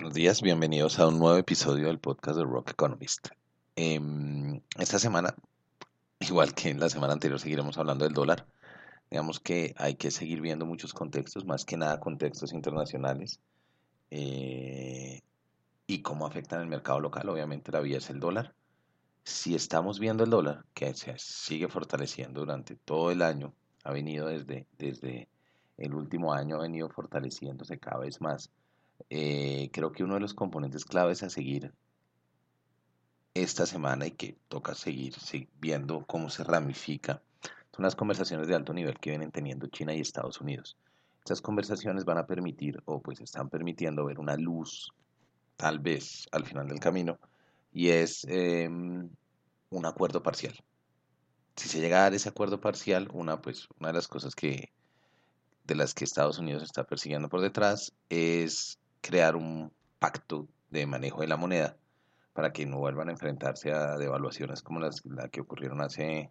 Buenos días, bienvenidos a un nuevo episodio del podcast de Rock Economist. Em, esta semana, igual que en la semana anterior, seguiremos hablando del dólar. Digamos que hay que seguir viendo muchos contextos, más que nada contextos internacionales eh, y cómo afectan el mercado local. Obviamente la vía es el dólar. Si estamos viendo el dólar, que se sigue fortaleciendo durante todo el año, ha venido desde, desde el último año, ha venido fortaleciéndose cada vez más eh, creo que uno de los componentes claves a seguir esta semana y que toca seguir viendo cómo se ramifica son las conversaciones de alto nivel que vienen teniendo China y Estados Unidos. Estas conversaciones van a permitir, o pues están permitiendo ver una luz, tal vez al final del camino, y es em, un acuerdo parcial. Si se llega a dar ese acuerdo parcial, una, pues, una de las cosas que, de las que Estados Unidos está persiguiendo por detrás es crear un pacto de manejo de la moneda para que no vuelvan a enfrentarse a devaluaciones como las la que ocurrieron hace,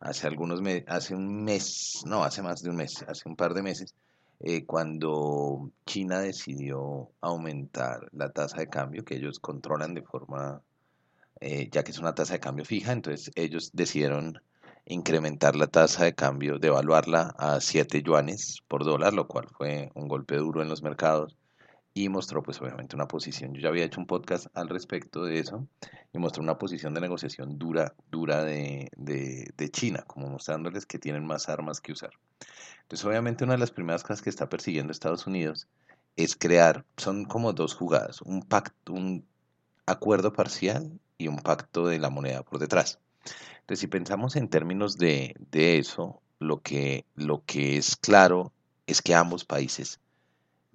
hace algunos meses, hace un mes, no, hace más de un mes, hace un par de meses, eh, cuando China decidió aumentar la tasa de cambio que ellos controlan de forma, eh, ya que es una tasa de cambio fija, entonces ellos decidieron incrementar la tasa de cambio, devaluarla a 7 yuanes por dólar, lo cual fue un golpe duro en los mercados y mostró pues obviamente una posición, yo ya había hecho un podcast al respecto de eso y mostró una posición de negociación dura, dura de, de, China, como mostrándoles que tienen más armas que usar. Entonces obviamente una de las primeras cosas que está persiguiendo Estados Unidos es crear, son como dos jugadas, un pacto, un acuerdo parcial y un pacto de la moneda por detrás. Entonces si pensamos en términos de, de eso, lo que, lo que es claro es que ambos países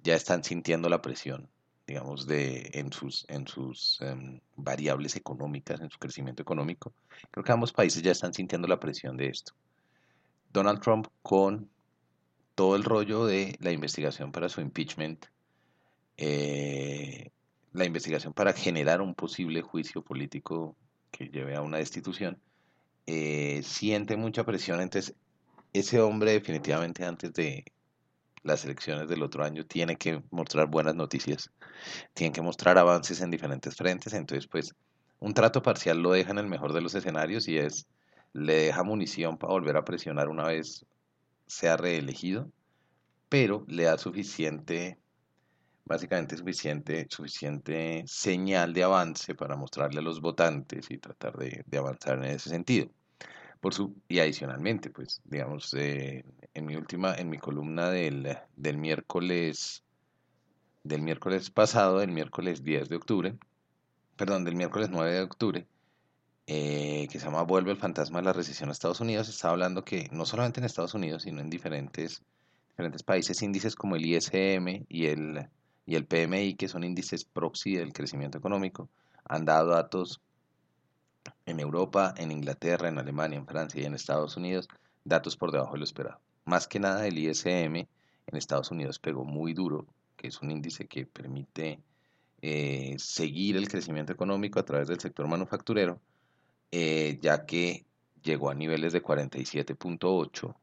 ya están sintiendo la presión, digamos, de, en sus, en sus em, variables económicas, en su crecimiento económico. Creo que ambos países ya están sintiendo la presión de esto. Donald Trump con todo el rollo de la investigación para su impeachment, eh, la investigación para generar un posible juicio político que lleve a una destitución, eh, siente mucha presión. Entonces, ese hombre definitivamente antes de, las elecciones del otro año tiene que mostrar buenas noticias, tiene que mostrar avances en diferentes frentes, entonces pues un trato parcial lo deja en el mejor de los escenarios y es le deja munición para volver a presionar una vez sea reelegido, pero le da suficiente, básicamente suficiente, suficiente señal de avance para mostrarle a los votantes y tratar de, de avanzar en ese sentido. Y adicionalmente, pues, digamos, eh, en mi última, en mi columna del, del miércoles, del miércoles pasado, el miércoles 10 de octubre, perdón, del miércoles 9 de octubre, eh, que se llama Vuelve el fantasma de la recesión a Estados Unidos, estaba hablando que no solamente en Estados Unidos, sino en diferentes, diferentes países, índices como el ISM y el, y el PMI, que son índices proxy del crecimiento económico, han dado datos en Europa, en Inglaterra, en Alemania, en Francia y en Estados Unidos, datos por debajo de lo esperado. Más que nada el ISM en Estados Unidos pegó muy duro, que es un índice que permite eh, seguir el crecimiento económico a través del sector manufacturero, eh, ya que llegó a niveles de 47.8,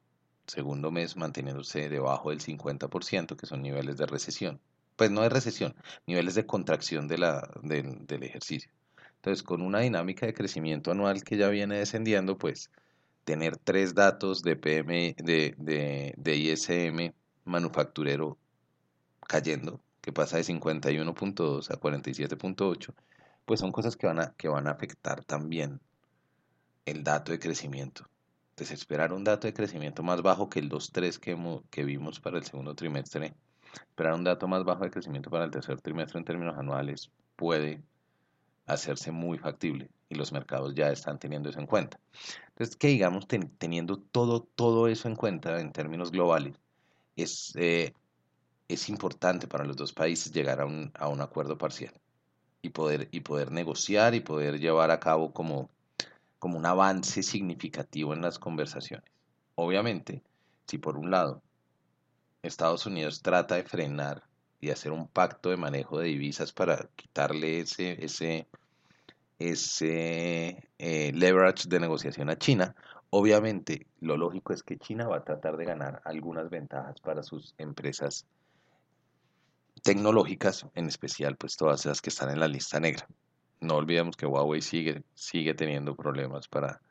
segundo mes manteniéndose debajo del 50%, que son niveles de recesión. Pues no de recesión, niveles de contracción del ejercicio. Entonces, con una dinámica de crecimiento anual que ya viene descendiendo, pues tener tres datos de PM, de, de, ISM manufacturero cayendo, que pasa de 51.2 a 47.8, pues son cosas que van, a, que van a afectar también el dato de crecimiento. Entonces, esperar un dato de crecimiento más bajo que el 2.3 que, que vimos para el segundo trimestre, esperar un dato más bajo de crecimiento para el tercer trimestre en términos anuales puede hacerse muy factible y los mercados ya están teniendo eso en cuenta. Entonces, que digamos, teniendo todo, todo eso en cuenta en términos globales, es, eh, es importante para los dos países llegar a un, a un acuerdo parcial y poder, y poder negociar y poder llevar a cabo como, como un avance significativo en las conversaciones. Obviamente, si por un lado Estados Unidos trata de frenar y hacer un pacto de manejo de divisas para quitarle ese, ese, ese eh, leverage de negociación a China, obviamente lo lógico es que China va a tratar de ganar algunas ventajas para sus empresas tecnológicas, en especial pues todas las que están en la lista negra. No olvidemos que Huawei sigue, sigue teniendo problemas para,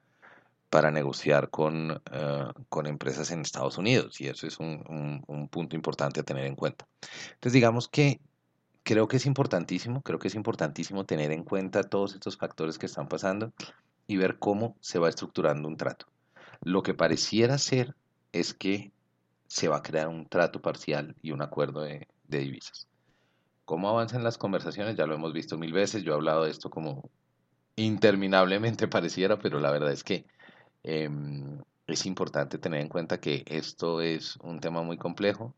para negociar con, eh, con empresas en Estados Unidos y eso es un, un, punto importante a tener en cuenta. Entonces digamos que creo que es importantísimo, creo que es importantísimo tener en cuenta todos estos factores que están pasando y ver cómo se va estructurando un trato. Lo que pareciera ser es que se va a crear un trato parcial y un acuerdo de, divisas. ¿Cómo avanzan las conversaciones? Ya lo hemos visto mil veces, yo he hablado de esto como interminablemente pareciera, pero la verdad es que em, es importante tener en cuenta que esto es un tema muy complejo,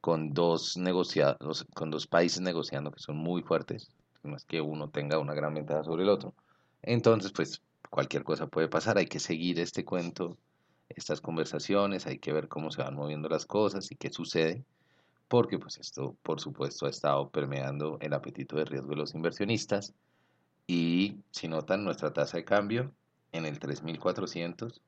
con dos, negociados, con dos países negociando que son muy fuertes, no es que uno tenga una gran ventaja sobre el otro. Entonces, pues cualquier cosa puede pasar, hay que seguir este cuento estas conversaciones, hay que ver cómo se van moviendo las cosas y qué sucede, porque pues esto por supuesto ha estado permeando el apetito de riesgo de los inversionistas y si notan nuestra tasa de cambio en el 3400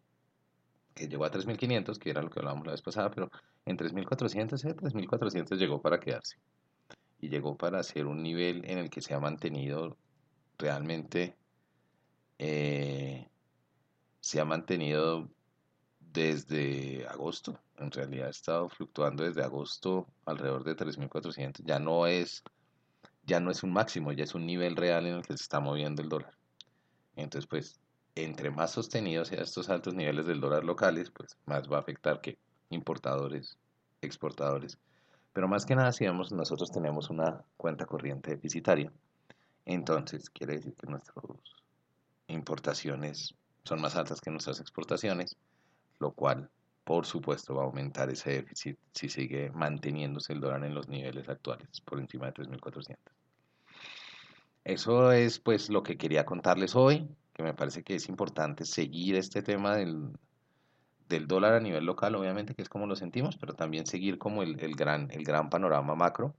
que llegó a 3500, que era lo que hablábamos la vez pasada, pero en 3400 ese 3400 llegó para quedarse y llegó para ser un nivel en el que se ha mantenido realmente eh, se ha mantenido desde agosto. En realidad ha estado fluctuando desde agosto alrededor de 3.400. Ya no es ya no es un máximo, ya es un nivel real en el que se está moviendo el dólar. Entonces, pues, entre más sostenidos sean estos altos niveles del dólar locales, pues más va a afectar que importadores, exportadores. Pero más que nada, si vemos, nosotros tenemos una cuenta corriente deficitaria. Entonces, quiere decir que nuestras importaciones son más altas que nuestras exportaciones lo cual por supuesto va a aumentar ese déficit si sigue manteniéndose el dólar en los niveles actuales, por encima de 3.400. Eso es pues lo que quería contarles hoy, que me parece que es importante seguir este tema del, del dólar a nivel local, obviamente, que es como lo sentimos, pero también seguir como el, el, gran, el gran panorama macro.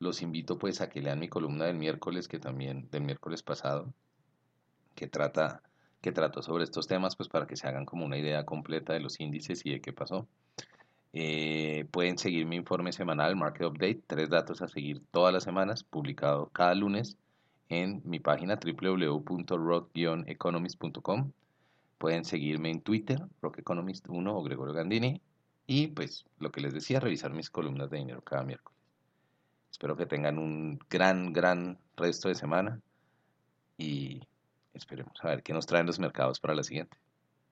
Los invito pues a que lean mi columna del miércoles, que también, del miércoles pasado, que trata que trato sobre estos temas, pues para que se hagan como una idea completa de los índices y de qué pasó. Eh, pueden seguir mi informe semanal, Market Update, tres datos a seguir todas las semanas, publicado cada lunes en mi página www.rock-economist.com. Pueden seguirme en Twitter, Rock Economist 1 o Gregorio Gandini. Y pues lo que les decía, revisar mis columnas de dinero cada miércoles. Espero que tengan un gran, gran resto de semana y Esperemos a ver qué nos traen los mercados para la siguiente.